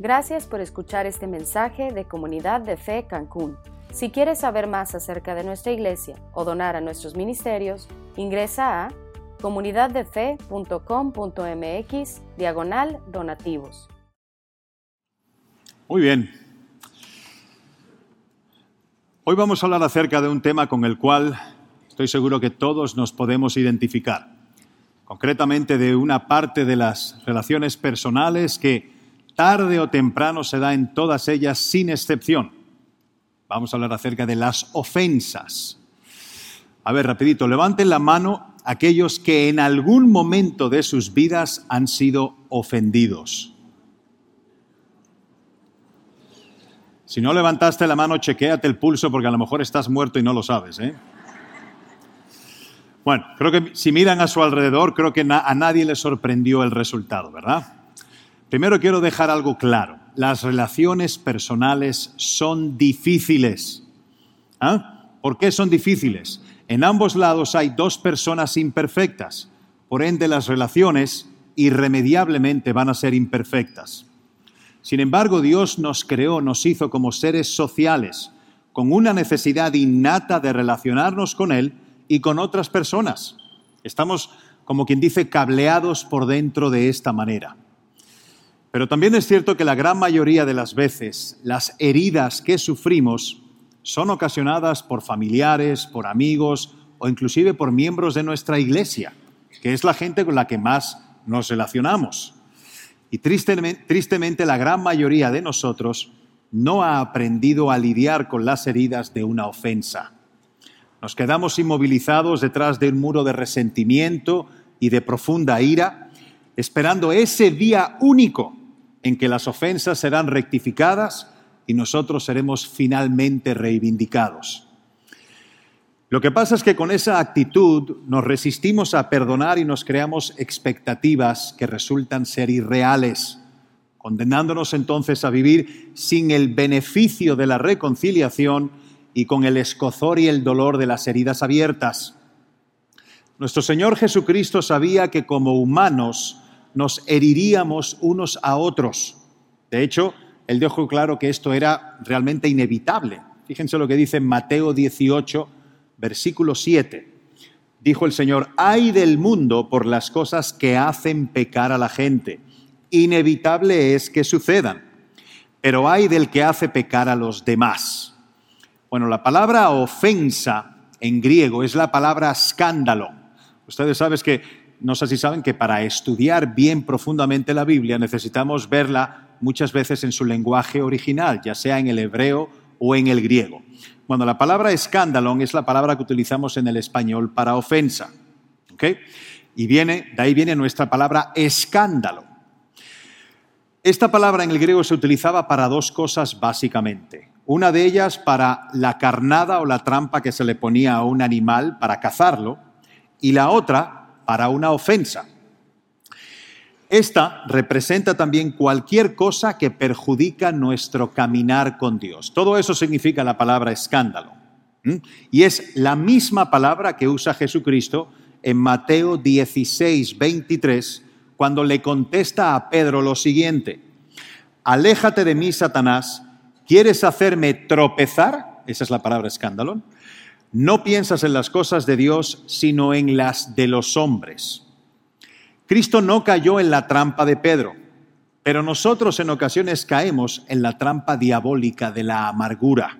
Gracias por escuchar este mensaje de Comunidad de Fe Cancún. Si quieres saber más acerca de nuestra iglesia o donar a nuestros ministerios, ingresa a comunidaddefe.com.mx diagonal donativos. Muy bien. Hoy vamos a hablar acerca de un tema con el cual estoy seguro que todos nos podemos identificar. Concretamente de una parte de las relaciones personales que tarde o temprano se da en todas ellas sin excepción. Vamos a hablar acerca de las ofensas. A ver, rapidito, levanten la mano aquellos que en algún momento de sus vidas han sido ofendidos. Si no levantaste la mano, chequéate el pulso porque a lo mejor estás muerto y no lo sabes. ¿eh? Bueno, creo que si miran a su alrededor, creo que a nadie le sorprendió el resultado, ¿verdad? Primero quiero dejar algo claro. Las relaciones personales son difíciles. ¿Ah? ¿Por qué son difíciles? En ambos lados hay dos personas imperfectas. Por ende, las relaciones irremediablemente van a ser imperfectas. Sin embargo, Dios nos creó, nos hizo como seres sociales, con una necesidad innata de relacionarnos con Él y con otras personas. Estamos, como quien dice, cableados por dentro de esta manera. Pero también es cierto que la gran mayoría de las veces las heridas que sufrimos son ocasionadas por familiares, por amigos o inclusive por miembros de nuestra iglesia, que es la gente con la que más nos relacionamos. Y tristemente, tristemente la gran mayoría de nosotros no ha aprendido a lidiar con las heridas de una ofensa. Nos quedamos inmovilizados detrás de un muro de resentimiento y de profunda ira, esperando ese día único en que las ofensas serán rectificadas y nosotros seremos finalmente reivindicados. Lo que pasa es que con esa actitud nos resistimos a perdonar y nos creamos expectativas que resultan ser irreales, condenándonos entonces a vivir sin el beneficio de la reconciliación y con el escozor y el dolor de las heridas abiertas. Nuestro Señor Jesucristo sabía que como humanos nos heriríamos unos a otros. De hecho, él dejó claro que esto era realmente inevitable. Fíjense lo que dice Mateo 18, versículo 7. Dijo el Señor, hay del mundo por las cosas que hacen pecar a la gente. Inevitable es que sucedan, pero hay del que hace pecar a los demás. Bueno, la palabra ofensa en griego es la palabra escándalo. Ustedes saben que no sé si saben que para estudiar bien profundamente la Biblia necesitamos verla muchas veces en su lenguaje original, ya sea en el hebreo o en el griego. Bueno, la palabra escándalo es la palabra que utilizamos en el español para ofensa. Y viene, de ahí viene nuestra palabra escándalo. Esta palabra en el griego se utilizaba para dos cosas básicamente. Una de ellas para la carnada o la trampa que se le ponía a un animal para cazarlo, y la otra para una ofensa. Esta representa también cualquier cosa que perjudica nuestro caminar con Dios. Todo eso significa la palabra escándalo. Y es la misma palabra que usa Jesucristo en Mateo 16, 23, cuando le contesta a Pedro lo siguiente, aléjate de mí, Satanás, ¿quieres hacerme tropezar? Esa es la palabra escándalo no piensas en las cosas de Dios, sino en las de los hombres. Cristo no cayó en la trampa de Pedro, pero nosotros en ocasiones caemos en la trampa diabólica de la amargura.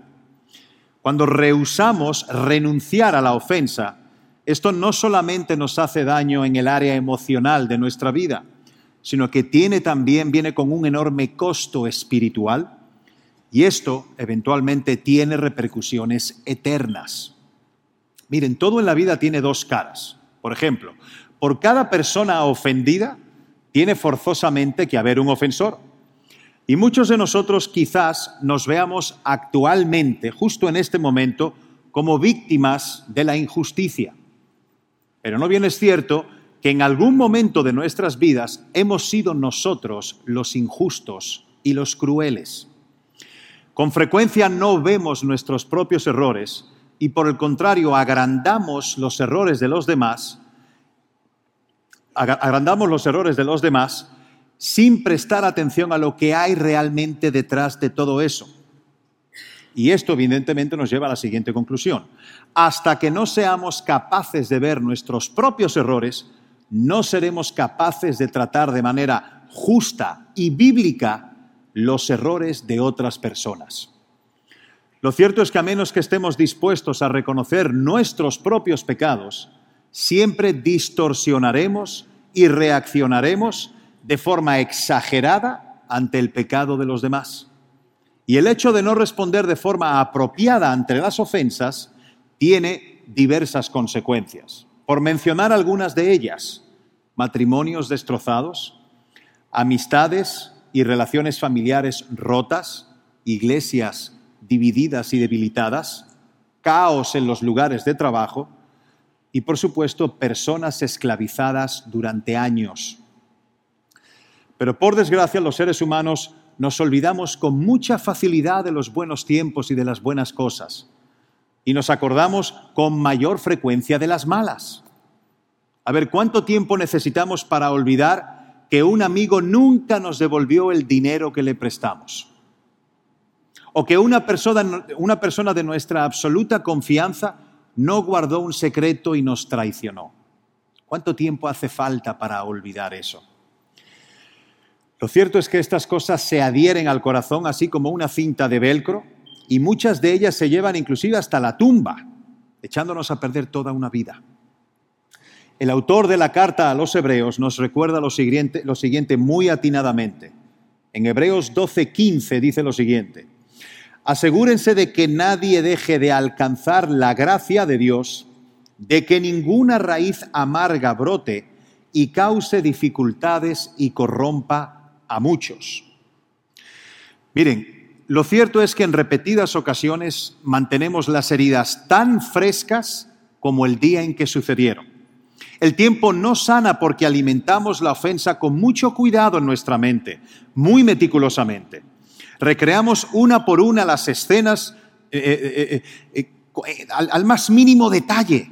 Cuando rehusamos renunciar a la ofensa, esto no solamente nos hace daño en el área emocional de nuestra vida, sino que tiene también, viene con un enorme costo espiritual y esto eventualmente tiene repercusiones eternas. Miren, todo en la vida tiene dos caras. Por ejemplo, por cada persona ofendida tiene forzosamente que haber un ofensor. Y muchos de nosotros quizás nos veamos actualmente, justo en este momento, como víctimas de la injusticia. Pero no bien es cierto que en algún momento de nuestras vidas hemos sido nosotros los injustos y los crueles. Con frecuencia no vemos nuestros propios errores y por el contrario agrandamos los errores de los demás, agrandamos los errores de los demás sin prestar atención a lo que hay realmente detrás de todo eso. Y esto evidentemente nos lleva a la siguiente conclusión. Hasta que no seamos capaces de ver nuestros propios errores, no seremos capaces de tratar de manera justa y bíblica los errores de otras personas. Lo cierto es que a menos que estemos dispuestos a reconocer nuestros propios pecados, siempre distorsionaremos y reaccionaremos de forma exagerada ante el pecado de los demás. Y el hecho de no responder de forma apropiada ante las ofensas tiene diversas consecuencias. Por mencionar algunas de ellas, matrimonios destrozados, amistades y relaciones familiares rotas, iglesias divididas y debilitadas, caos en los lugares de trabajo y, por supuesto, personas esclavizadas durante años. Pero, por desgracia, los seres humanos nos olvidamos con mucha facilidad de los buenos tiempos y de las buenas cosas, y nos acordamos con mayor frecuencia de las malas. A ver, ¿cuánto tiempo necesitamos para olvidar que un amigo nunca nos devolvió el dinero que le prestamos? O que una persona, de nuestra absoluta confianza no guardó un secreto y nos traicionó. ¿Cuánto tiempo hace falta para olvidar eso? Lo cierto es que estas cosas se adhieren al corazón así como una cinta de velcro y muchas de ellas se llevan inclusive hasta la tumba, echándonos a perder toda una vida. El autor de la carta a los hebreos nos recuerda lo siguiente, lo siguiente muy atinadamente. En Hebreos 12:15 dice lo siguiente, Asegúrense de que nadie deje de alcanzar la gracia de Dios, de que ninguna raíz amarga brote y cause dificultades y corrompa a muchos. Miren, lo cierto es que en repetidas ocasiones mantenemos las heridas tan frescas como el día en que sucedieron. El tiempo no sana porque alimentamos la ofensa con mucho cuidado en nuestra mente, muy meticulosamente. Recreamos una por una las escenas eh, eh, eh, al, más mínimo detalle.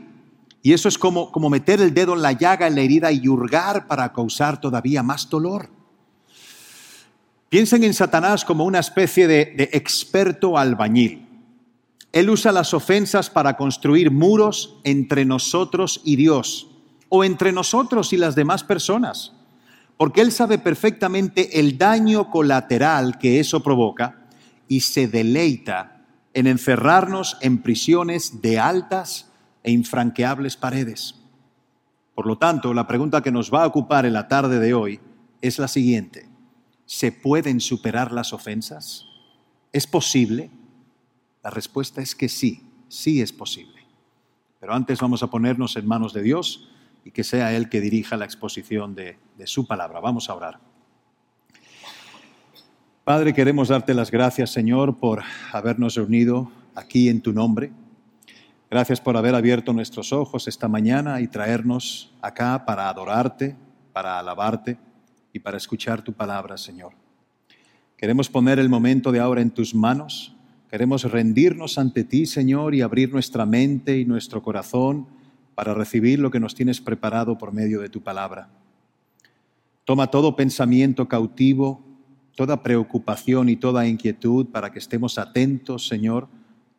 Y eso es como, como meter el dedo en la llaga, en la herida y hurgar para causar todavía más dolor. Piensen en Satanás como una especie de, de experto albañil. Él usa las ofensas para construir muros entre nosotros y Dios, o entre nosotros y las demás personas porque Él sabe perfectamente el daño colateral que eso provoca y se deleita en encerrarnos en prisiones de altas e infranqueables paredes. Por lo tanto, la pregunta que nos va a ocupar en la tarde de hoy es la siguiente. ¿Se pueden superar las ofensas? ¿Es posible? La respuesta es que sí, sí es posible. Pero antes vamos a ponernos en manos de Dios y que sea Él que dirija la exposición de, su palabra. Vamos a orar. Padre, queremos darte las gracias, Señor, por habernos reunido aquí en tu nombre. Gracias por haber abierto nuestros ojos esta mañana y traernos acá para adorarte, para alabarte y para escuchar tu palabra, Señor. Queremos poner el momento de ahora en tus manos. Queremos rendirnos ante ti, Señor, y abrir nuestra mente y nuestro corazón para recibir lo que nos tienes preparado por medio de tu palabra. Toma todo pensamiento cautivo, toda preocupación y toda inquietud para que estemos atentos, Señor,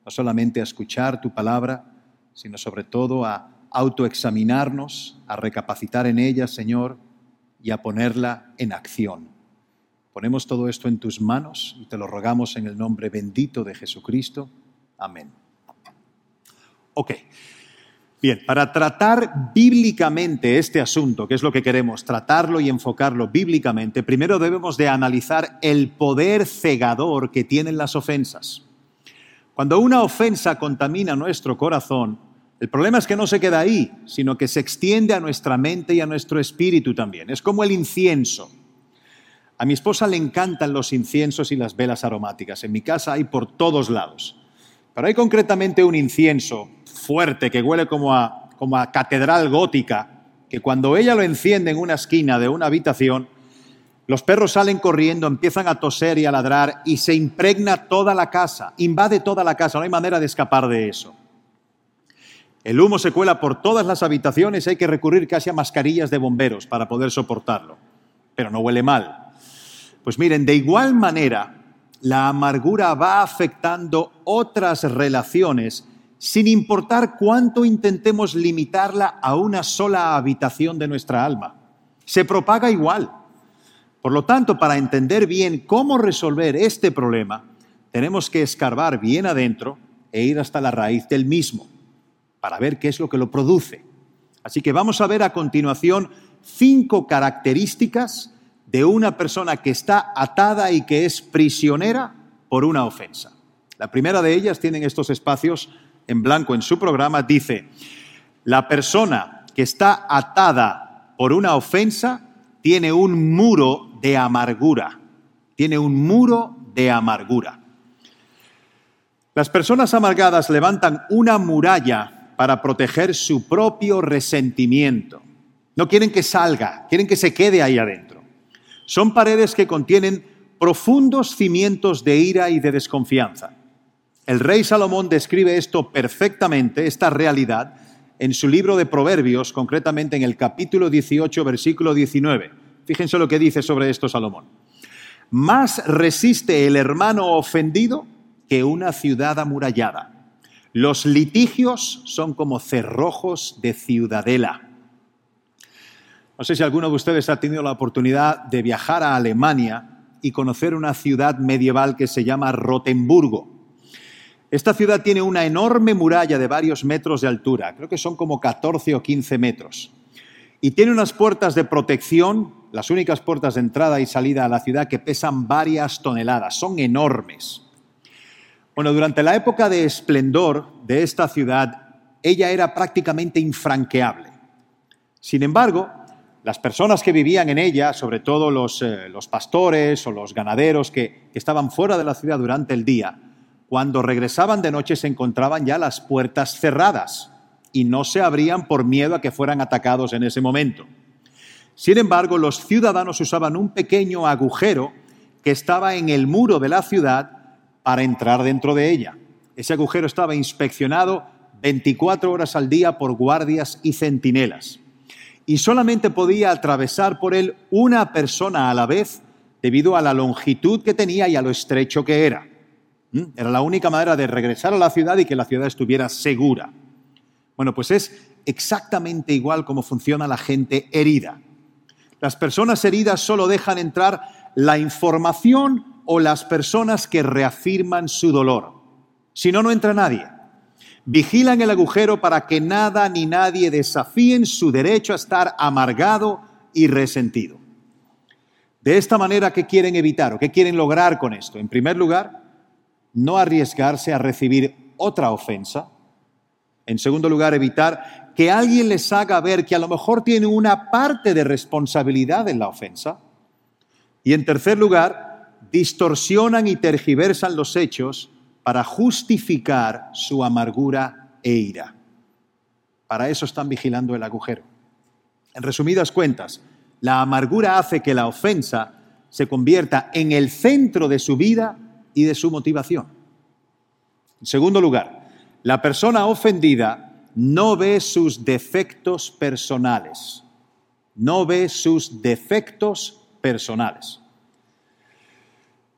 no solamente a escuchar tu palabra, sino sobre todo a autoexaminarnos, a recapacitar en ella, Señor, y a ponerla en acción. Ponemos todo esto en tus manos y te lo rogamos en el nombre bendito de Jesucristo. Amén. Ok. Bien, para tratar bíblicamente este asunto, que es lo que queremos, tratarlo y enfocarlo bíblicamente, primero debemos de analizar el poder cegador que tienen las ofensas. Cuando una ofensa contamina nuestro corazón, el problema es que no se queda ahí, sino que se extiende a nuestra mente y a nuestro espíritu también. Es como el incienso. A mi esposa le encantan los inciensos y las velas aromáticas. En mi casa hay por todos lados. Pero hay concretamente un incienso fuerte que huele como a, como a catedral gótica, que cuando ella lo enciende en una esquina de una habitación, los perros salen corriendo, empiezan a toser y a ladrar y se impregna toda la casa, invade toda la casa, no hay manera de escapar de eso. El humo se cuela por todas las habitaciones, hay que recurrir casi a mascarillas de bomberos para poder soportarlo. pero no huele mal. Pues miren, de igual manera, la amargura va afectando otras relaciones sin importar cuánto intentemos limitarla a una sola habitación de nuestra alma. Se propaga igual. Por lo tanto, para entender bien cómo resolver este problema, tenemos que escarbar bien adentro e ir hasta la raíz del mismo, para ver qué es lo que lo produce. Así que vamos a ver a continuación cinco características de una persona que está atada y que es prisionera por una ofensa. La primera de ellas, tienen estos espacios en blanco en su programa, dice, la persona que está atada por una ofensa tiene un muro de amargura, tiene un muro de amargura. Las personas amargadas levantan una muralla para proteger su propio resentimiento. No quieren que salga, quieren que se quede ahí adentro. Son paredes que contienen profundos cimientos de ira y de desconfianza. El rey Salomón describe esto perfectamente, esta realidad, en su libro de Proverbios, concretamente en el capítulo 18, versículo 19. Fíjense lo que dice sobre esto Salomón. Más resiste el hermano ofendido que una ciudad amurallada. Los litigios son como cerrojos de ciudadela. No sé si alguno de ustedes ha tenido la oportunidad de viajar a Alemania y conocer una ciudad medieval que se llama Rotemburgo. Esta ciudad tiene una enorme muralla de varios metros de altura, creo que son como 14 o 15 metros, y tiene unas puertas de protección, las únicas puertas de entrada y salida a la ciudad que pesan varias toneladas, son enormes. Bueno, durante la época de esplendor de esta ciudad, ella era prácticamente infranqueable. Sin embargo, las personas que vivían en ella, sobre todo los, eh, pastores o los ganaderos que, que estaban fuera de la ciudad durante el día, cuando regresaban de noche se encontraban ya las puertas cerradas y no se abrían por miedo a que fueran atacados en ese momento. Sin embargo, los ciudadanos usaban un pequeño agujero que estaba en el muro de la ciudad para entrar dentro de ella. Ese agujero estaba inspeccionado 24 horas al día por guardias y centinelas. Y solamente podía atravesar por él una persona a la vez debido a la longitud que tenía y a lo estrecho que era. Era la única manera de regresar a la ciudad y que la ciudad estuviera segura. Bueno, pues es exactamente igual como funciona la gente herida. Las personas heridas solo dejan entrar la información o las personas que reafirman su dolor. Si no, no entra nadie. Vigilan el agujero para que nada ni nadie desafíen su derecho a estar amargado y resentido. De esta manera, ¿qué quieren evitar o qué quieren lograr con esto? En primer lugar, no arriesgarse a recibir otra ofensa. En segundo lugar, evitar que alguien les haga ver que a lo mejor tiene una parte de responsabilidad en la ofensa. Y en tercer lugar, distorsionan y tergiversan los hechos para justificar su amargura e ira. Para eso están vigilando el agujero. En resumidas cuentas, la amargura hace que la ofensa se convierta en el centro de su vida y de su motivación. En segundo lugar, la persona ofendida no ve sus defectos personales. No ve sus defectos personales.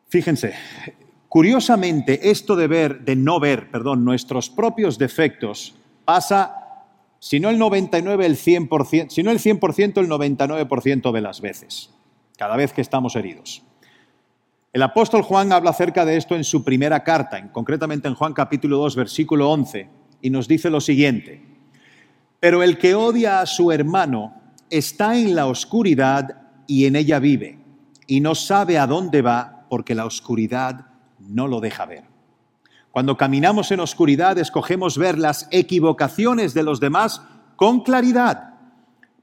Fíjense, curiosamente esto de ver, de no ver, perdón, nuestros propios defectos pasa si no el 99 el 100%, si no el 100% el 99% de las veces, cada vez que estamos heridos. El apóstol Juan habla acerca de esto en su primera carta, concretamente en Juan capítulo 2 versículo 11, y nos dice lo siguiente: Pero el que odia a su hermano está en la oscuridad y en ella vive, y no sabe a dónde va porque la oscuridad no lo deja ver. Cuando caminamos en oscuridad escogemos ver las equivocaciones de los demás con claridad,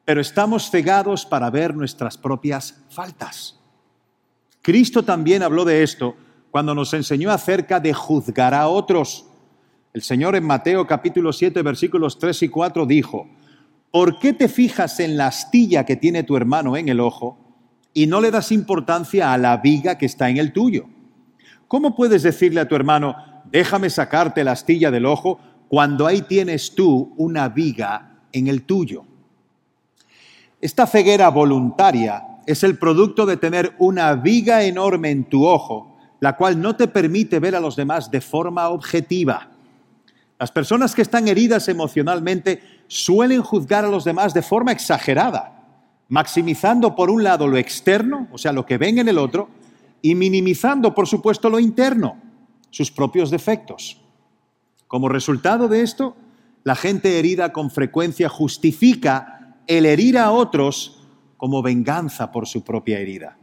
pero estamos cegados para ver nuestras propias faltas. Cristo también habló de esto cuando nos enseñó acerca de juzgar a otros. El Señor en Mateo capítulo 7 versículos 3 y 4 dijo, ¿por qué te fijas en la astilla que tiene tu hermano en el ojo y no le das importancia a la viga que está en el tuyo. ¿Cómo puedes decirle a tu hermano, déjame sacarte la astilla del ojo cuando ahí tienes tú una viga en el tuyo? Esta ceguera voluntaria es el producto de tener una viga enorme en tu ojo, la cual no te permite ver a los demás de forma objetiva. Las personas que están heridas emocionalmente suelen juzgar a los demás de forma exagerada, maximizando por un lado lo externo, o sea, lo que ven en el otro, y minimizando, por supuesto, lo interno, sus propios defectos. Como resultado de esto, la gente herida con frecuencia justifica el herir a otros como venganza por su propia herida.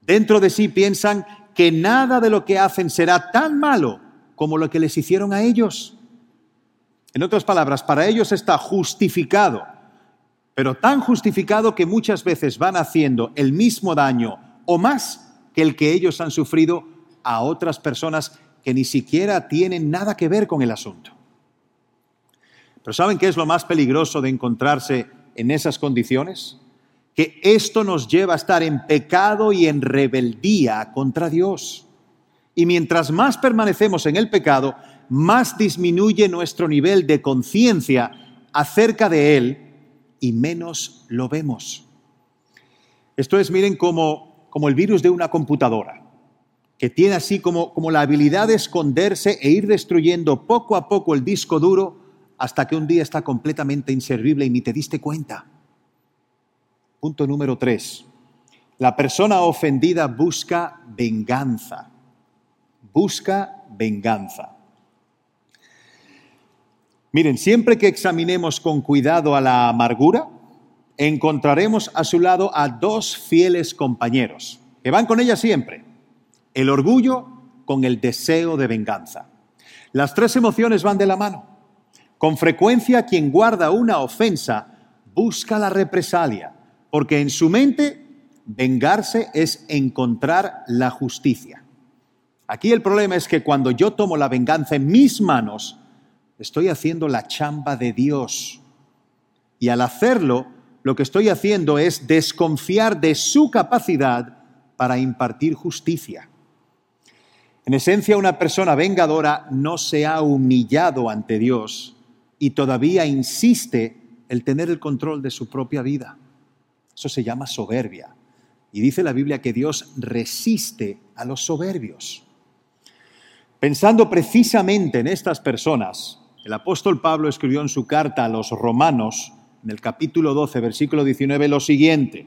Dentro de sí piensan que nada de lo que hacen será tan malo como lo que les hicieron a ellos. En otras palabras, para ellos está justificado, pero tan justificado que muchas veces van haciendo el mismo daño o más que el que ellos han sufrido a otras personas que ni siquiera tienen nada que ver con el asunto. Pero ¿saben qué es lo más peligroso de encontrarse en esas condiciones? Que esto nos lleva a estar en pecado y en rebeldía contra Dios. Y mientras más permanecemos en el pecado, más disminuye nuestro nivel de conciencia acerca de Él y menos lo vemos. Esto es, miren, como, como el virus de una computadora, que tiene así como, como la habilidad de esconderse e ir destruyendo poco a poco el disco duro hasta que un día está completamente inservible y ni te diste cuenta. Punto número tres. La persona ofendida busca venganza. Busca venganza. Miren, siempre que examinemos con cuidado a la amargura, encontraremos a su lado a dos fieles compañeros, que van con ella siempre. El orgullo con el deseo de venganza. Las tres emociones van de la mano. Con frecuencia quien guarda una ofensa busca la represalia, porque en su mente vengarse es encontrar la justicia. Aquí el problema es que cuando yo tomo la venganza en mis manos, estoy haciendo la chamba de Dios. Y al hacerlo, lo que estoy haciendo es desconfiar de su capacidad para impartir justicia. En esencia, una persona vengadora no se ha humillado ante Dios y todavía insiste el tener el control de su propia vida. Eso se llama soberbia. Y dice la Biblia que Dios resiste a los soberbios. Pensando precisamente en estas personas, el apóstol Pablo escribió en su carta a los romanos, en el capítulo 12, versículo 19, lo siguiente.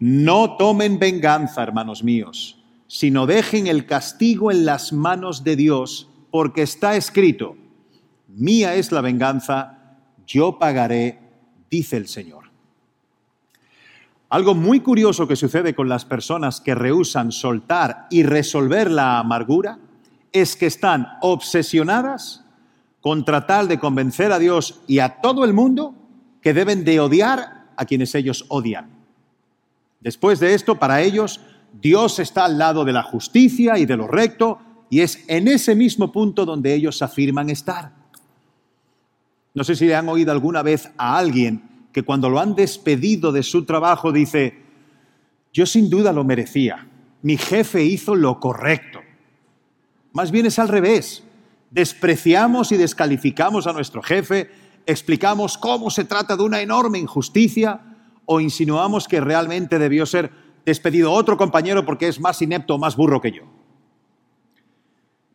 No tomen venganza, hermanos míos, sino dejen el castigo en las manos de Dios, porque está escrito, mía es la venganza, yo pagaré, dice el Señor. Algo muy curioso que sucede con las personas que rehusan soltar y resolver la amargura es que están obsesionadas con tratar de convencer a Dios y a todo el mundo que deben de odiar a quienes ellos odian. Después de esto, para ellos, Dios está al lado de la justicia y de lo recto, y es en ese mismo punto donde ellos afirman estar. No sé si le han oído alguna vez a alguien que cuando lo han despedido de su trabajo dice, yo sin duda lo merecía, mi jefe hizo lo correcto. Más bien es al revés despreciamos y descalificamos a nuestro jefe, explicamos cómo se trata de una enorme injusticia o insinuamos que realmente debió ser despedido otro compañero porque es más inepto o más burro que yo.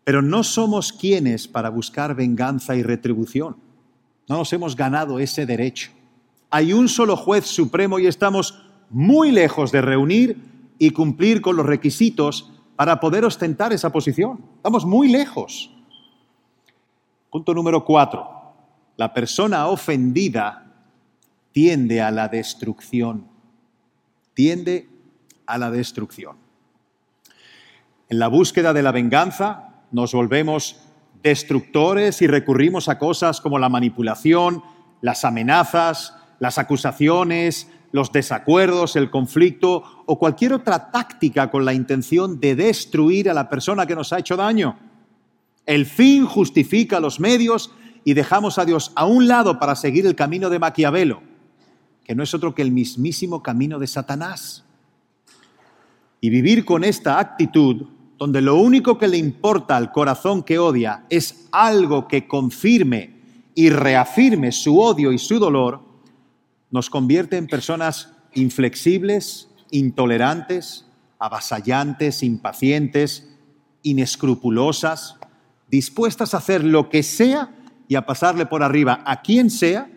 Pero no somos quienes para buscar venganza y retribución. No nos hemos ganado ese derecho. Hay un solo juez supremo y estamos muy lejos de reunir y cumplir con los requisitos para poder ostentar esa posición. Estamos muy lejos. Punto número cuatro. La persona ofendida tiende a la destrucción. Tiende a la destrucción. En la búsqueda de la venganza nos volvemos destructores y recurrimos a cosas como la manipulación, las amenazas, las acusaciones, los desacuerdos, el conflicto o cualquier otra táctica con la intención de destruir a la persona que nos ha hecho daño. El fin justifica los medios y dejamos a Dios a un lado para seguir el camino de Maquiavelo, que no es otro que el mismísimo camino de Satanás. Y vivir con esta actitud, donde lo único que le importa al corazón que odia es algo que confirme y reafirme su odio y su dolor, nos convierte en personas inflexibles, intolerantes, avasallantes, impacientes, inescrupulosas, dispuestas a hacer lo que sea y a pasarle por arriba a quien sea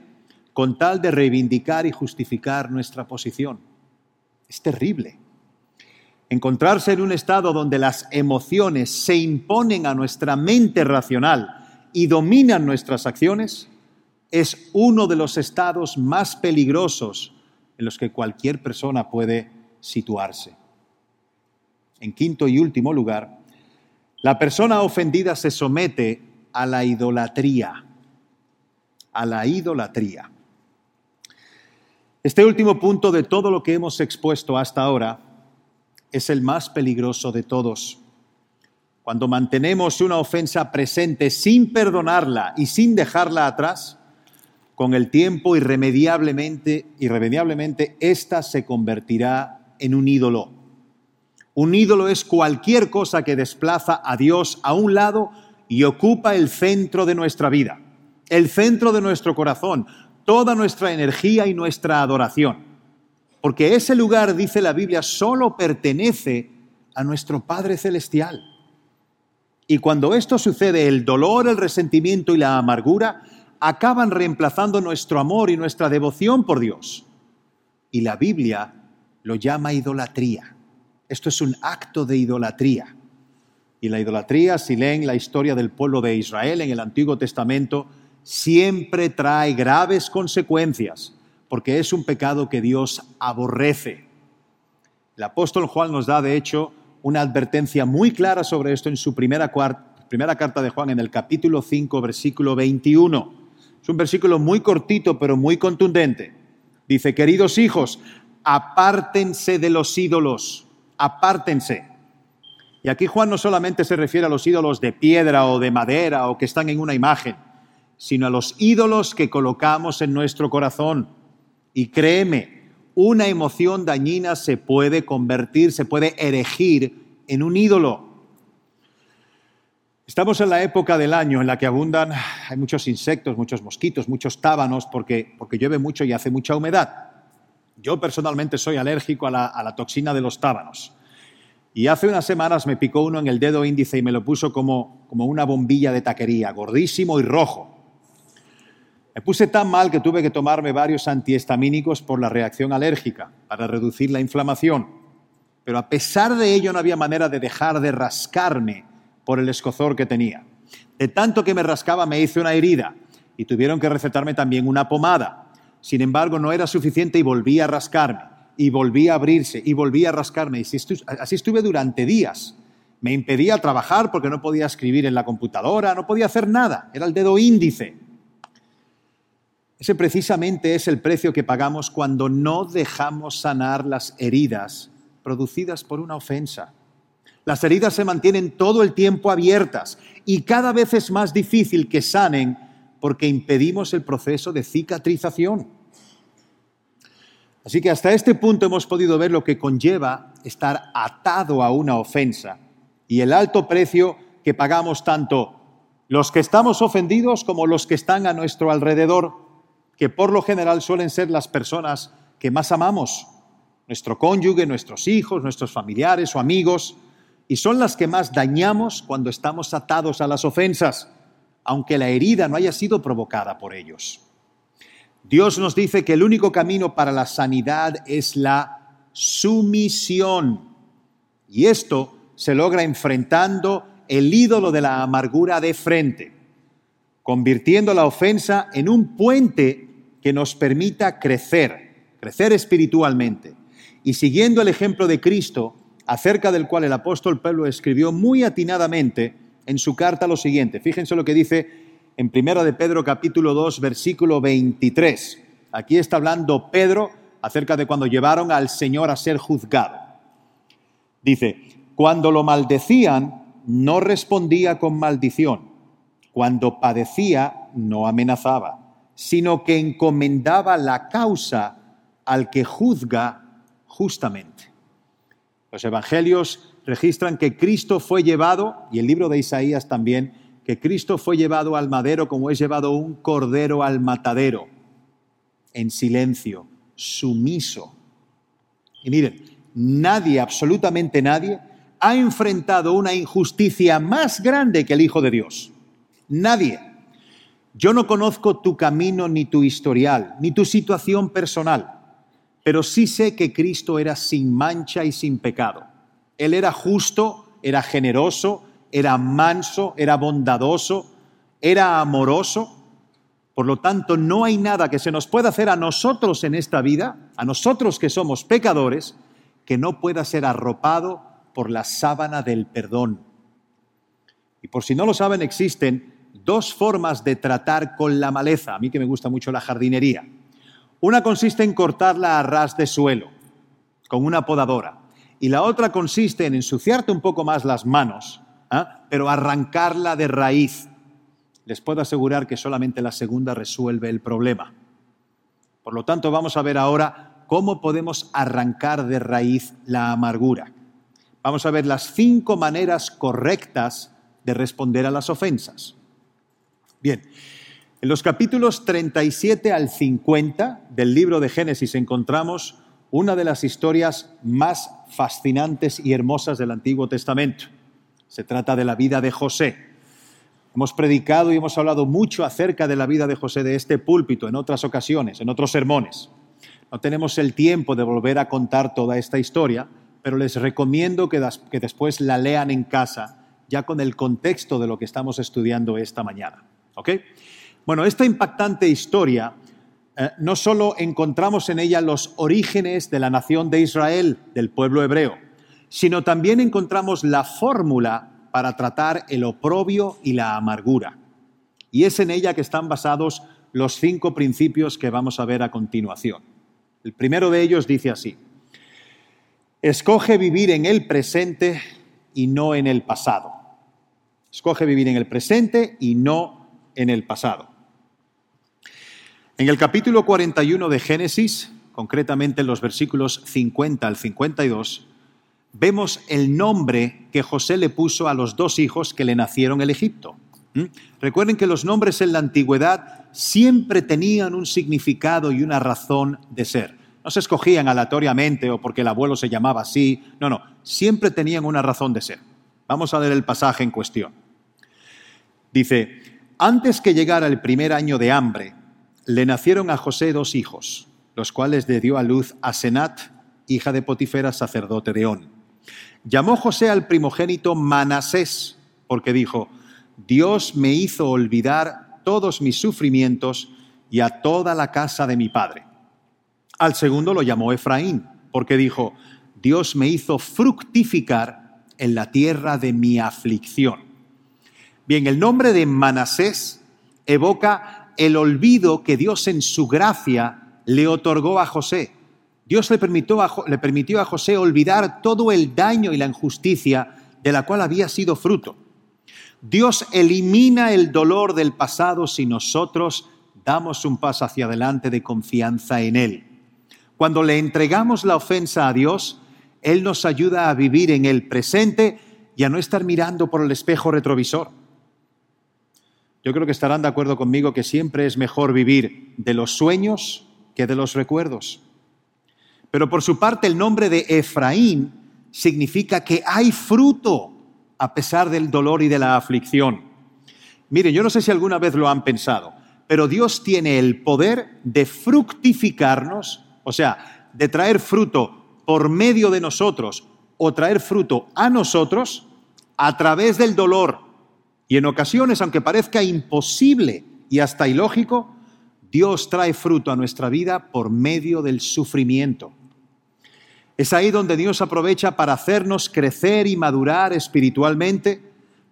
con tal de reivindicar y justificar nuestra posición. Es terrible. Encontrarse en un estado donde las emociones se imponen a nuestra mente racional y dominan nuestras acciones es uno de los estados más peligrosos en los que cualquier persona puede situarse. En quinto y último lugar, la persona ofendida se somete a la idolatría, a la idolatría. Este último punto de todo lo que hemos expuesto hasta ahora es el más peligroso de todos. Cuando mantenemos una ofensa presente sin perdonarla y sin dejarla atrás, con el tiempo irremediablemente, irremediablemente, ésta se convertirá en un ídolo. Un ídolo es cualquier cosa que desplaza a Dios a un lado y ocupa el centro de nuestra vida, el centro de nuestro corazón, toda nuestra energía y nuestra adoración. Porque ese lugar, dice la Biblia, solo pertenece a nuestro Padre Celestial. Y cuando esto sucede, el dolor, el resentimiento y la amargura acaban reemplazando nuestro amor y nuestra devoción por Dios. Y la Biblia lo llama idolatría. Esto es un acto de idolatría. Y la idolatría, si leen la historia del pueblo de Israel en el Antiguo Testamento, siempre trae graves consecuencias, porque es un pecado que Dios aborrece. El apóstol Juan nos da, de hecho, una advertencia muy clara sobre esto en su primera, carta de Juan, en el capítulo 5, versículo 21. Un versículo muy cortito, pero muy contundente. Dice, queridos hijos, apártense de los ídolos, apártense. Y aquí Juan no solamente se refiere a los ídolos de piedra o de madera o que están en una imagen, sino a los ídolos que colocamos en nuestro corazón. Y créeme, una emoción dañina se puede convertir, se puede erigir en un ídolo. Estamos en la época del año en la que abundan, hay muchos insectos, muchos mosquitos, muchos tábanos, porque, porque llueve mucho y hace mucha humedad. Yo personalmente soy alérgico a la, toxina de los tábanos. Y hace unas semanas me picó uno en el dedo índice y me lo puso como, como una bombilla de taquería, gordísimo y rojo. Me puse tan mal que tuve que tomarme varios antihistamínicos por la reacción alérgica para reducir la inflamación. Pero a pesar de ello no había manera de dejar de rascarme por el escozor que tenía. De tanto que me rascaba me hice una herida y tuvieron que recetarme también una pomada. Sin embargo, no era suficiente y volví a rascarme, y volví a abrirse, y volví a rascarme. Y así estuve durante días. Me impedía trabajar porque no podía escribir en la computadora, no podía hacer nada. Era el dedo índice. Ese precisamente es el precio que pagamos cuando no dejamos sanar las heridas producidas por una ofensa. Las heridas se mantienen todo el tiempo abiertas y cada vez es más difícil que sanen porque impedimos el proceso de cicatrización. Así que hasta este punto hemos podido ver lo que conlleva estar atado a una ofensa y el alto precio que pagamos tanto los que estamos ofendidos como los que están a nuestro alrededor, que por lo general suelen ser las personas que más amamos, nuestro cónyuge, nuestros hijos, nuestros familiares o amigos, y son las que más dañamos cuando estamos atados a las ofensas, aunque la herida no haya sido provocada por ellos. Dios nos dice que el único camino para la sanidad es la sumisión. Y esto se logra enfrentando el ídolo de la amargura de frente, convirtiendo la ofensa en un puente que nos permita crecer, crecer espiritualmente. Y siguiendo el ejemplo de Cristo, acerca del cual el apóstol Pablo escribió muy atinadamente en su carta lo siguiente. Fíjense lo que dice en Primera de Pedro capítulo 2 versículo 23. Aquí está hablando Pedro acerca de cuando llevaron al Señor a ser juzgado. Dice, cuando lo maldecían, no respondía con maldición. Cuando padecía, no amenazaba, sino que encomendaba la causa al que juzga justamente. Los evangelios registran que Cristo fue llevado, y el libro de Isaías también, que Cristo fue llevado al madero como es llevado un cordero al matadero, en silencio, sumiso, Y miren, nadie, absolutamente nadie, ha enfrentado una injusticia más grande que el Hijo de Dios. Nadie. Yo no conozco tu camino ni tu historial, ni tu situación personal, pero sí sé que Cristo era sin mancha y sin pecado. Él era justo, era generoso, era manso, era bondadoso, era amoroso. Por lo tanto, no hay nada que se nos pueda hacer a nosotros en esta vida, a nosotros que somos pecadores, que no pueda ser arropado por la sábana del perdón. Y por si no lo saben, existen dos formas de tratar con la maleza. A mí que me gusta mucho la jardinería. Una consiste en cortarla a ras de suelo, con una podadora. Y la otra consiste en ensuciarte un poco más las manos, ¿ah? pero arrancarla de raíz. Les puedo asegurar que solamente la segunda resuelve el problema. Por lo tanto, vamos a ver ahora cómo podemos arrancar de raíz la amargura. Vamos a ver las cinco maneras correctas de responder a las ofensas. Bien, en los capítulos 37 al 50 del libro de Génesis encontramos una de las historias más fascinantes y hermosas del Antiguo Testamento. Se trata de la vida de José. Hemos predicado y hemos hablado mucho acerca de la vida de José de este púlpito en otras ocasiones, en otros sermones. No tenemos el tiempo de volver a contar toda esta historia, pero les recomiendo que, después la lean en casa, ya con el contexto de lo que estamos estudiando esta mañana. ¿Ok? Bueno, esta impactante historia, eh, no solo encontramos en ella los orígenes de la nación de Israel, del pueblo hebreo, sino también encontramos la fórmula para tratar el oprobio y la amargura. Y es en ella que están basados los cinco principios que vamos a ver a continuación. El primero de ellos dice así, escoge vivir en el presente y no en el pasado. Escoge vivir en el presente y no en el pasado. En el capítulo 41 de Génesis, concretamente en los versículos 50 al 52, vemos el nombre que José le puso a los dos hijos que le nacieron en Egipto. ¿Mm? Recuerden que los nombres en la antigüedad siempre tenían un significado y una razón de ser. No se escogían aleatoriamente o porque el abuelo se llamaba así, no, no, siempre tenían una razón de ser. Vamos a ver el pasaje en cuestión. Dice, antes que llegara el primer año de hambre, le nacieron a José dos hijos, los cuales le dio a luz a Senat, hija de Potifera, sacerdote de On. Llamó José al primogénito Manasés, porque dijo, Dios me hizo olvidar todos mis sufrimientos y a toda la casa de mi padre. Al segundo lo llamó Efraín, porque dijo, Dios me hizo fructificar en la tierra de mi aflicción. Bien, el nombre de Manasés evoca el olvido que Dios en su gracia le otorgó a José. Dios le permitió, a, le permitió a José olvidar todo el daño y la injusticia de la cual había sido fruto. Dios elimina el dolor del pasado si nosotros damos un paso hacia adelante de confianza en Él. Cuando le entregamos la ofensa a Dios, Él nos ayuda a vivir en el presente y a no estar mirando por el espejo retrovisor. Yo creo que estarán de acuerdo conmigo que siempre es mejor vivir de los sueños que de los recuerdos. Pero por su parte el nombre de Efraín significa que hay fruto a pesar del dolor y de la aflicción. Miren, yo no sé si alguna vez lo han pensado, pero Dios tiene el poder de fructificarnos, o sea, de traer fruto por medio de nosotros o traer fruto a nosotros a través del dolor y en ocasiones, aunque parezca imposible y hasta ilógico, Dios trae fruto a nuestra vida por medio del sufrimiento. Es ahí donde Dios aprovecha para hacernos crecer y madurar espiritualmente,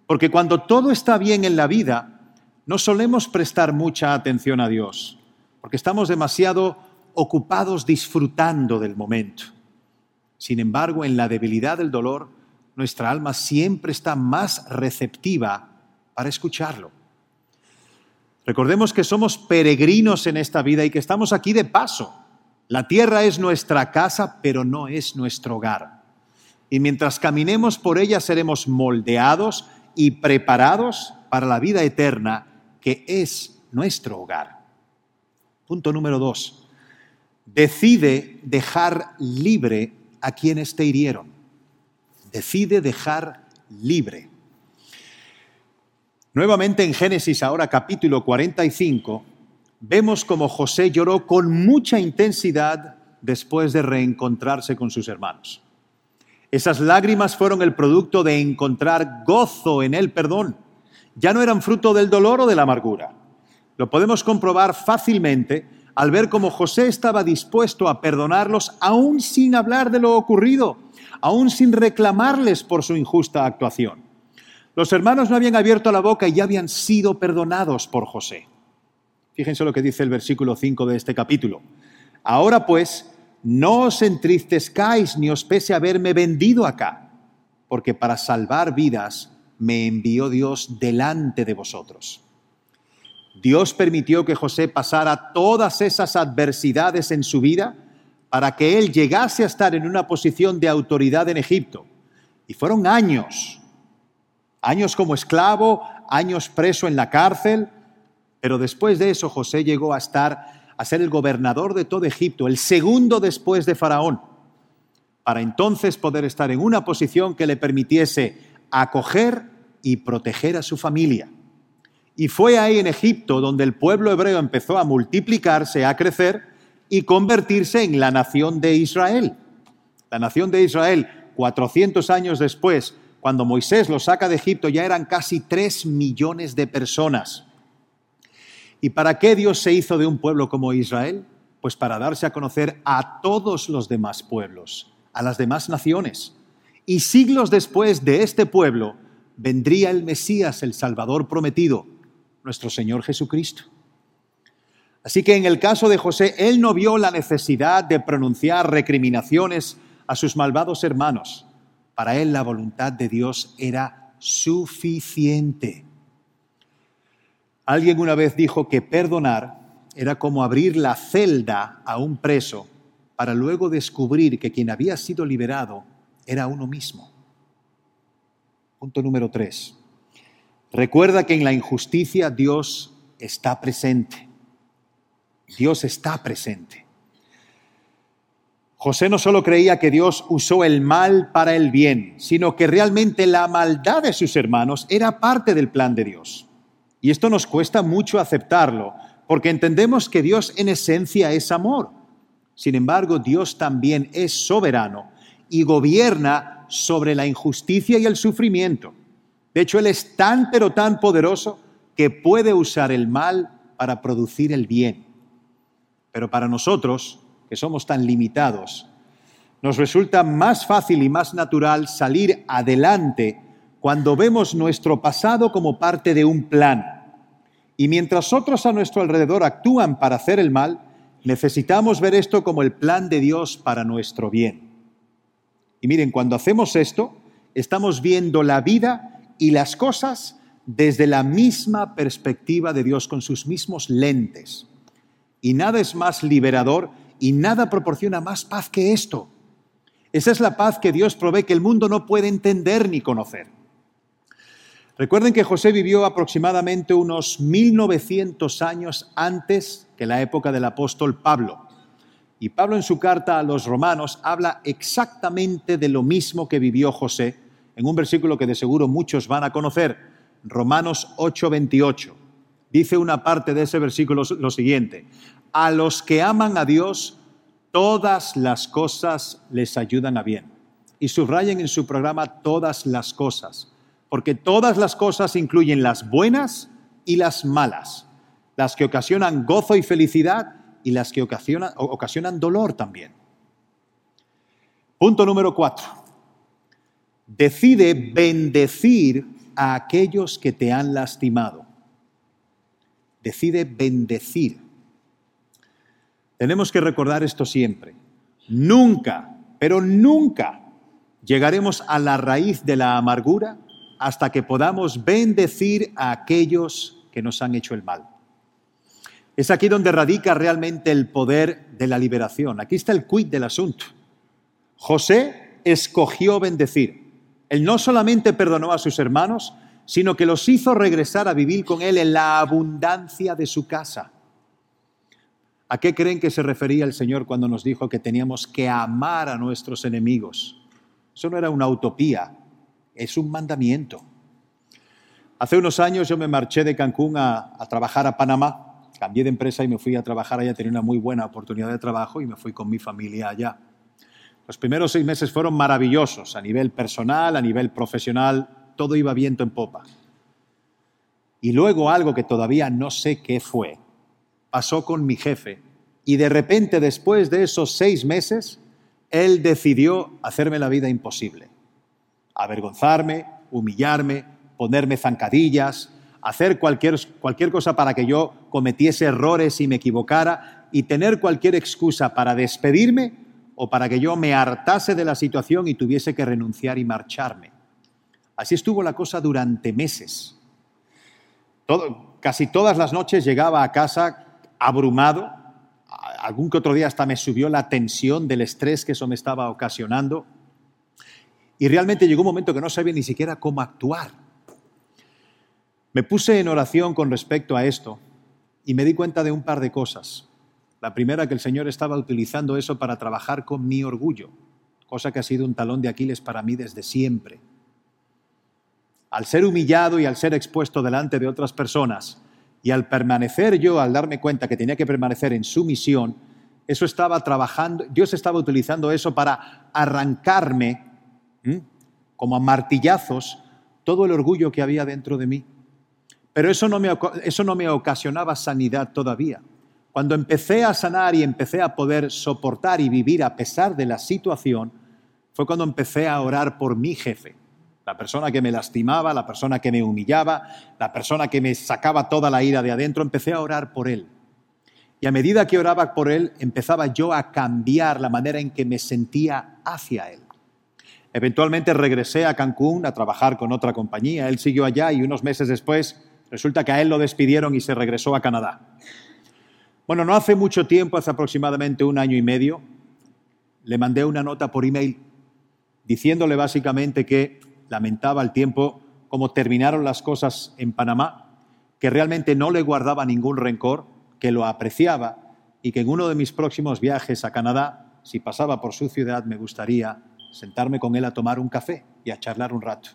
porque cuando todo está bien en la vida, no solemos prestar mucha atención a Dios, porque estamos demasiado ocupados disfrutando del momento. Sin embargo, en la debilidad del dolor, nuestra alma siempre está más receptiva para escucharlo. Recordemos que somos peregrinos en esta vida y que estamos aquí de paso. La tierra es nuestra casa, pero no es nuestro hogar. Y mientras caminemos por ella seremos moldeados y preparados para la vida eterna que es nuestro hogar. Punto número dos. Decide dejar libre a quienes te hirieron. Decide dejar libre. Nuevamente en Génesis, ahora capítulo 45, vemos como José lloró con mucha intensidad después de reencontrarse con sus hermanos. Esas lágrimas fueron el producto de encontrar gozo en el perdón. Ya no eran fruto del dolor o de la amargura. Lo podemos comprobar fácilmente al ver cómo José estaba dispuesto a perdonarlos aún sin hablar de lo ocurrido, aún sin reclamarles por su injusta actuación. Los hermanos no habían abierto la boca y ya habían sido perdonados por José. Fíjense lo que dice el versículo 5 de este capítulo. Ahora pues, no os entristezcáis ni os pese haberme vendido acá, porque para salvar vidas me envió Dios delante de vosotros. Dios permitió que José pasara todas esas adversidades en su vida para que él llegase a estar en una posición de autoridad en Egipto. Y fueron años, años como esclavo, años preso en la cárcel, pero después de eso José llegó a estar a ser el gobernador de todo Egipto, el segundo después de Faraón, para entonces poder estar en una posición que le permitiese acoger y proteger a su familia. Y fue ahí en Egipto donde el pueblo hebreo empezó a multiplicarse, a crecer y convertirse en la nación de Israel. La nación de Israel, 400 años después, cuando Moisés lo saca de Egipto, ya eran casi 3 millones de personas. ¿Y para qué Dios se hizo de un pueblo como Israel? Pues para darse a conocer a todos los demás pueblos, a las demás naciones. Y siglos después de este pueblo vendría el Mesías, el Salvador prometido, nuestro Señor Jesucristo. Así que en el caso de José, él no vio la necesidad de pronunciar recriminaciones a sus malvados hermanos. Para él la voluntad de Dios era suficiente. Alguien una vez dijo que perdonar era como abrir la celda a un preso para luego descubrir que quien había sido liberado era uno mismo. Punto número tres. Recuerda que en la injusticia Dios está presente. Dios está presente. José no solo creía que Dios usó el mal para el bien, sino que realmente la maldad de sus hermanos era parte del plan de Dios. Y esto nos cuesta mucho aceptarlo, porque entendemos que Dios en esencia es amor. Sin embargo, Dios también es soberano y gobierna sobre la injusticia y el sufrimiento. De hecho, Él es tan pero tan poderoso que puede usar el mal para producir el bien. Pero para nosotros, que somos tan limitados, nos resulta más fácil y más natural salir adelante cuando vemos nuestro pasado como parte de un plan. Y mientras otros a nuestro alrededor actúan para hacer el mal, necesitamos ver esto como el plan de Dios para nuestro bien. Y miren, cuando hacemos esto, estamos viendo la vida y las cosas desde la misma perspectiva de Dios, con sus mismos lentes. Y nada es más liberador y nada proporciona más paz que esto. Esa es la paz que Dios provee que el mundo no puede entender ni conocer. Recuerden que José vivió aproximadamente unos 1900 años antes que la época del apóstol Pablo. Y Pablo en su carta a los romanos habla exactamente de lo mismo que vivió José en un versículo que de seguro muchos van a conocer, Romanos 8:28. Dice una parte de ese versículo lo siguiente, a los que aman a Dios, todas las cosas les ayudan a bien. Y subrayen en su programa todas las cosas porque todas las cosas incluyen las buenas y las malas, las que ocasionan gozo y felicidad y las que ocasionan, dolor también. Punto número cuatro. Decide bendecir a aquellos que te han lastimado. Decide bendecir. Tenemos que recordar esto siempre. Nunca, pero nunca llegaremos a la raíz de la amargura hasta que podamos bendecir a aquellos que nos han hecho el mal. Es aquí donde radica realmente el poder de la liberación. Aquí está el quid del asunto. José escogió bendecir. Él no solamente perdonó a sus hermanos, sino que los hizo regresar a vivir con él en la abundancia de su casa. ¿A qué creen que se refería el Señor cuando nos dijo que teníamos que amar a nuestros enemigos? Eso no era una utopía, es un mandamiento. Hace unos años yo me marché de Cancún a, a, trabajar a Panamá, cambié de empresa y me fui a trabajar allá, tenía una muy buena oportunidad de trabajo y me fui con mi familia allá. Los primeros seis meses fueron maravillosos, a nivel personal, a nivel profesional, todo iba viento en popa. Y luego algo que todavía no sé qué fue, pasó con mi jefe. Y de repente, después de esos seis meses, él decidió hacerme la vida imposible. Avergonzarme, humillarme, ponerme zancadillas, hacer cualquier, cualquier cosa para que yo cometiese errores y me equivocara y tener cualquier excusa para despedirme o para que yo me hartase de la situación y tuviese que renunciar y marcharme. Así estuvo la cosa durante meses. casi todas las noches llegaba a casa abrumado, algún que otro día hasta me subió la tensión del estrés que eso me estaba ocasionando. Y realmente llegó un momento que no sabía ni siquiera cómo actuar. Me puse en oración con respecto a esto y me di cuenta de un par de cosas. La primera, que el Señor estaba utilizando eso para trabajar con mi orgullo, cosa que ha sido un talón de Aquiles para mí desde siempre. Al ser humillado y al ser expuesto delante de otras personas, y al permanecer yo, al darme cuenta que tenía que permanecer en su misión, eso estaba trabajando, Dios estaba utilizando eso para arrancarme, como a martillazos, todo el orgullo que había dentro de mí. Pero eso no, me, eso no me ocasionaba sanidad todavía. Cuando empecé a sanar y empecé a poder soportar y vivir a pesar de la situación, fue cuando empecé a orar por mi jefe la persona que me lastimaba, la persona que me humillaba, la persona que me sacaba toda la ira de adentro, empecé a orar por él. Y a medida que oraba por él, empezaba yo a cambiar la manera en que me sentía hacia él. Eventualmente regresé a Cancún a trabajar con otra compañía, él siguió allá y unos meses después resulta que a él lo despidieron y se regresó a Canadá. Bueno, no hace mucho tiempo, hace aproximadamente un año y medio, le mandé una nota por email diciéndole básicamente que lamentaba el tiempo, cómo terminaron las cosas en Panamá, que realmente no le guardaba ningún rencor, que lo apreciaba y que en uno de mis próximos viajes a Canadá, si pasaba por su ciudad, me gustaría sentarme con él a tomar un café y a charlar un rato.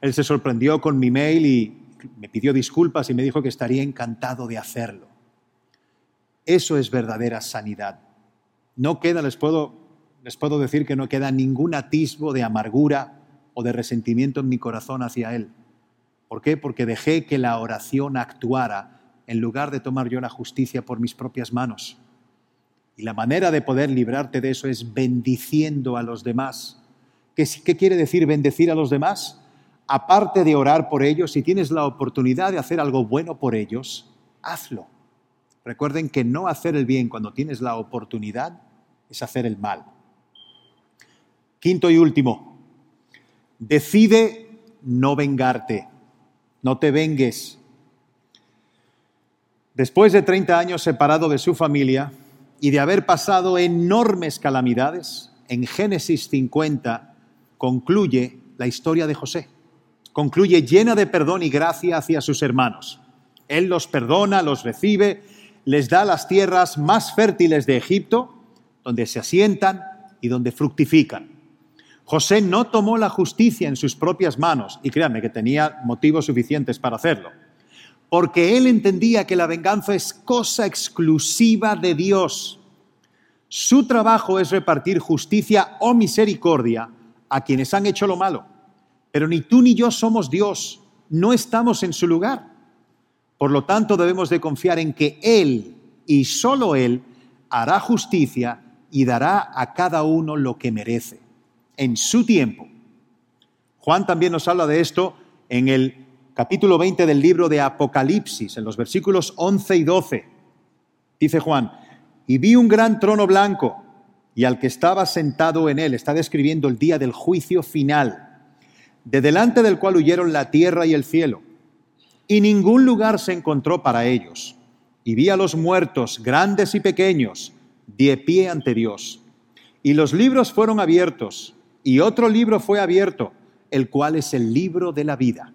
Él se sorprendió con mi mail y me pidió disculpas y me dijo que estaría encantado de hacerlo. Eso es verdadera sanidad. No queda, les puedo, les puedo decir que no queda ningún atisbo de amargura, o de resentimiento en mi corazón hacia Él. ¿Por qué? Porque dejé que la oración actuara en lugar de tomar yo la justicia por mis propias manos. Y la manera de poder librarte de eso es bendiciendo a los demás. ¿Qué, ¿Qué, quiere decir bendecir a los demás? Aparte de orar por ellos, si tienes la oportunidad de hacer algo bueno por ellos, hazlo. Recuerden que no hacer el bien cuando tienes la oportunidad es hacer el mal. Quinto y último, Decide no vengarte, no te vengues. Después de 30 años separado de su familia y de haber pasado enormes calamidades, en Génesis 50 concluye la historia de José. Concluye llena de perdón y gracia hacia sus hermanos. Él los perdona, los recibe, les da las tierras más fértiles de Egipto, donde se asientan y donde fructifican. José no tomó la justicia en sus propias manos, y créanme que tenía motivos suficientes para hacerlo, porque él entendía que la venganza es cosa exclusiva de Dios. Su trabajo es repartir justicia o misericordia a quienes han hecho lo malo. Pero ni tú ni yo somos Dios, no estamos en su lugar. Por lo tanto, debemos de confiar en que Él y solo Él hará justicia y dará a cada uno lo que merece en su tiempo. Juan también nos habla de esto en el capítulo 20 del libro de Apocalipsis, en los versículos 11 y 12. Dice Juan, y vi un gran trono blanco y al que estaba sentado en él, está describiendo el día del juicio final, de delante del cual huyeron la tierra y el cielo, y ningún lugar se encontró para ellos. Y vi a los muertos, grandes y pequeños, de pie ante Dios. Y los libros fueron abiertos, y otro libro fue abierto, el cual es el libro de la vida.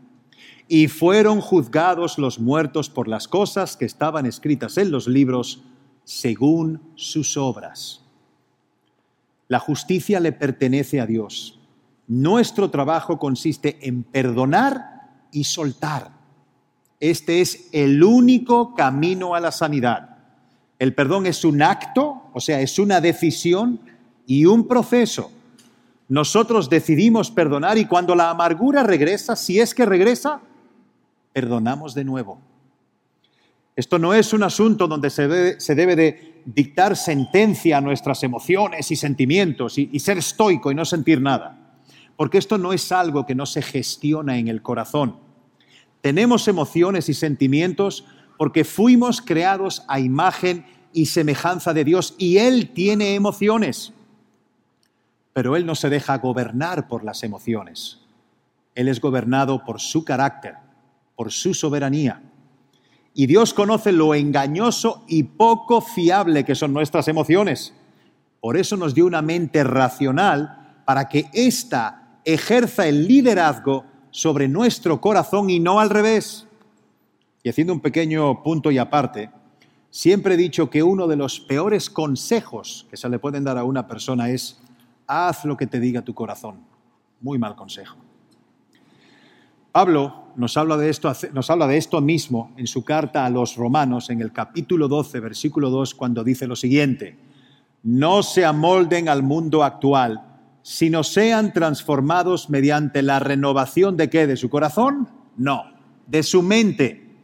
Y fueron juzgados los muertos por las cosas que estaban escritas en los libros, según sus obras. La justicia le pertenece a Dios. Nuestro trabajo consiste en perdonar y soltar. Este es el único camino a la sanidad. El perdón es un acto, o sea, es una decisión y un proceso. Nosotros decidimos perdonar y cuando la amargura regresa, si es que regresa, perdonamos de nuevo. Esto no es un asunto donde se debe, de dictar sentencia a nuestras emociones y sentimientos y ser estoico y no sentir nada, porque esto no es algo que no se gestiona en el corazón. Tenemos emociones y sentimientos porque fuimos creados a imagen y semejanza de Dios y Él tiene emociones. Pero Él no se deja gobernar por las emociones. Él es gobernado por su carácter, por su soberanía. Y Dios conoce lo engañoso y poco fiable que son nuestras emociones. Por eso nos dio una mente racional para que ésta ejerza el liderazgo sobre nuestro corazón y no al revés. Y haciendo un pequeño punto y aparte, siempre he dicho que uno de los peores consejos que se le pueden dar a una persona es haz lo que te diga tu corazón. Muy mal consejo. Pablo nos habla de esto, nos habla de esto mismo en su carta a los romanos en el capítulo 12, versículo 2, cuando dice lo siguiente, no se amolden al mundo actual, sino sean transformados mediante la renovación de qué? ¿De su corazón? No, de su mente.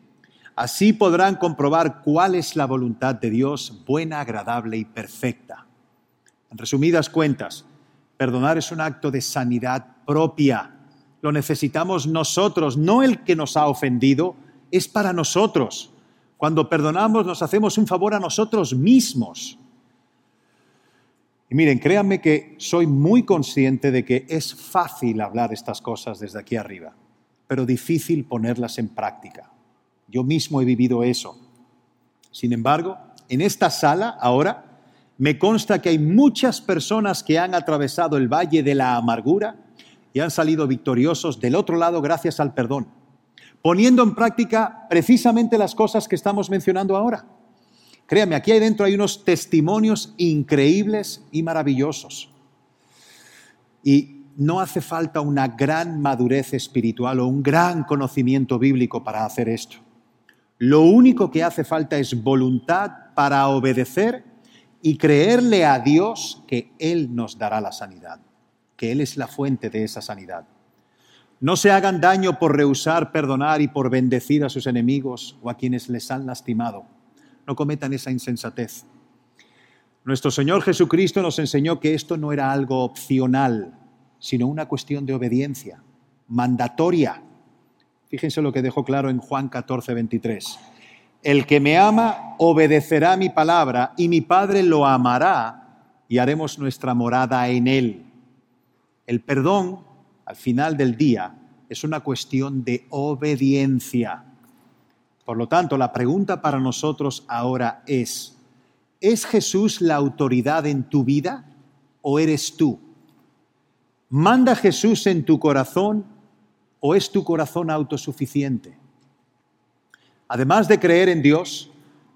Así podrán comprobar cuál es la voluntad de Dios, buena, agradable y perfecta. En resumidas cuentas, perdonar es un acto de sanidad propia. Lo necesitamos nosotros, no el que nos ha ofendido, es para nosotros. Cuando perdonamos nos hacemos un favor a nosotros mismos. Y miren, créanme que soy muy consciente de que es fácil hablar estas cosas desde aquí arriba, pero difícil ponerlas en práctica. Yo mismo he vivido eso. Sin embargo, en esta sala ahora me consta que hay muchas personas que han atravesado el valle de la amargura y han salido victoriosos del otro lado gracias al perdón, poniendo en práctica precisamente las cosas que estamos mencionando ahora. Créame, aquí dentro hay unos testimonios increíbles y maravillosos. Y no hace falta una gran madurez espiritual o un gran conocimiento bíblico para hacer esto. Lo único que hace falta es voluntad para obedecer y creerle a Dios que Él nos dará la sanidad, que Él es la fuente de esa sanidad. No se hagan daño por rehusar perdonar y por bendecir a sus enemigos o a quienes les han lastimado no cometan esa insensatez. Nuestro Señor Jesucristo nos enseñó que esto no era algo opcional, sino una cuestión de obediencia, mandatoria. Fíjense lo que dejó claro en Juan 14, 23. El que me ama obedecerá mi palabra y mi Padre lo amará y haremos nuestra morada en él. El perdón, al final del día, es una cuestión de obediencia. Por lo tanto, la pregunta para nosotros ahora es, ¿es Jesús la autoridad en tu vida o eres tú? ¿Manda Jesús en tu corazón o es tu corazón autosuficiente? Además de creer en Dios,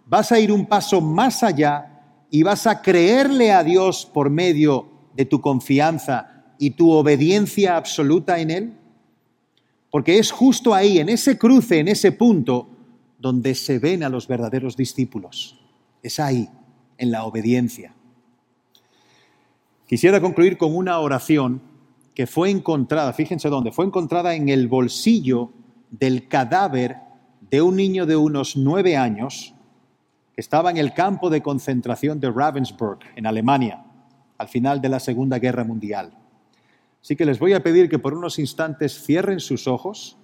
vas a ir un paso más allá y vas a creerle a Dios por medio de tu confianza y tu obediencia absoluta en Él? Porque es justo ahí, en ese cruce, en ese punto, donde se ven a los verdaderos discípulos. Es ahí, en la obediencia. Quisiera concluir con una oración que fue encontrada, fíjense dónde, fue encontrada en el bolsillo del cadáver de un niño de unos nueve años que estaba en el campo de concentración de Ravensburg, en Alemania, al final de la Segunda Guerra Mundial. Así que les voy a pedir que por unos instantes cierren sus ojos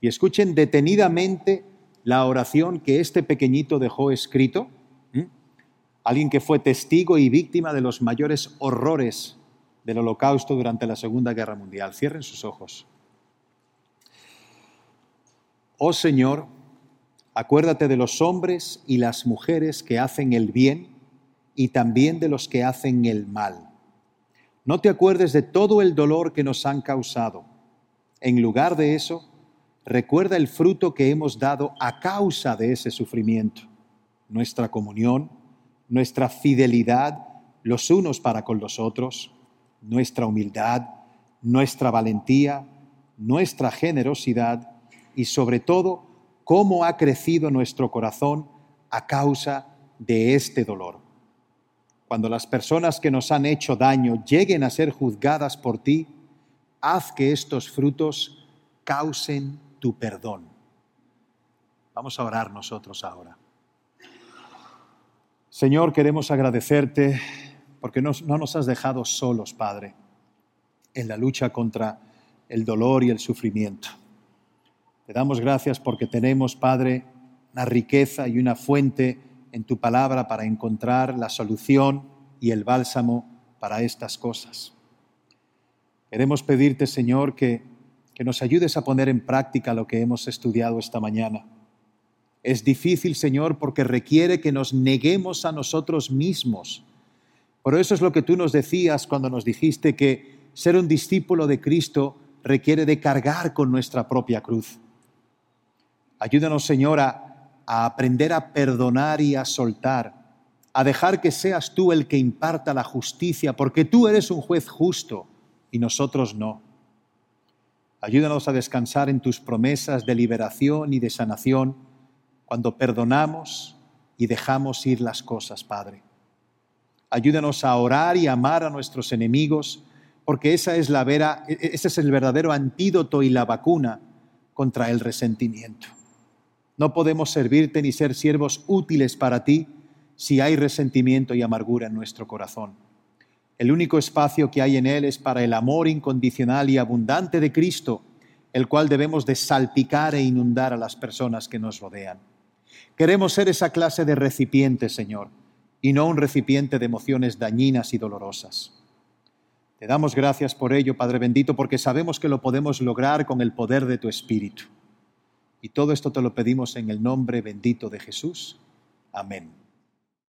y escuchen detenidamente la oración que este pequeñito dejó escrito, alguien que fue testigo y víctima de los mayores horrores del holocausto durante la Segunda Guerra Mundial. Cierren sus ojos. Oh Señor, acuérdate de los hombres y las mujeres que hacen el bien y también de los que hacen el mal. No te acuerdes de todo el dolor que nos han causado. En lugar de eso, recuerda el fruto que hemos dado a causa de ese sufrimiento, nuestra comunión, nuestra fidelidad los unos para con los otros, nuestra humildad, nuestra valentía, nuestra generosidad y sobre todo cómo ha crecido nuestro corazón a causa de este dolor. Cuando las personas que nos han hecho daño lleguen a ser juzgadas por ti, haz que estos frutos causen tu perdón. Vamos a orar nosotros ahora. Señor, queremos agradecerte porque no, nos has dejado solos, Padre, en la lucha contra el dolor y el sufrimiento. Te damos gracias porque tenemos, Padre, una riqueza y una fuente en tu palabra para encontrar la solución y el bálsamo para estas cosas. Queremos pedirte, Señor, que, que nos ayudes a poner en práctica lo que hemos estudiado esta mañana es difícil, Señor, porque requiere que nos neguemos a nosotros mismos. Por eso es lo que tú nos decías cuando nos dijiste que ser un discípulo de Cristo requiere de cargar con nuestra propia cruz. Ayúdanos, Señor, a, aprender a perdonar y a soltar, a dejar que seas tú el que imparta la justicia, porque tú eres un juez justo y nosotros no. Ayúdanos a descansar en tus promesas de liberación y de sanación cuando perdonamos y dejamos ir las cosas, Padre. Ayúdanos a orar y amar a nuestros enemigos, porque esa es la vera, e, e, ese es el verdadero antídoto y la vacuna contra el resentimiento. No podemos servirte ni ser siervos útiles para ti si hay resentimiento y amargura en nuestro corazón. El único espacio que hay en él es para el amor incondicional y abundante de Cristo, el cual debemos de salpicar e inundar a las personas que nos rodean. Queremos ser esa clase de recipiente, Señor, y no un recipiente de emociones dañinas y dolorosas. Te damos gracias por ello, Padre bendito, porque sabemos que lo podemos lograr con el poder de tu Espíritu. Y todo esto te lo pedimos en el nombre bendito de Jesús. Amén.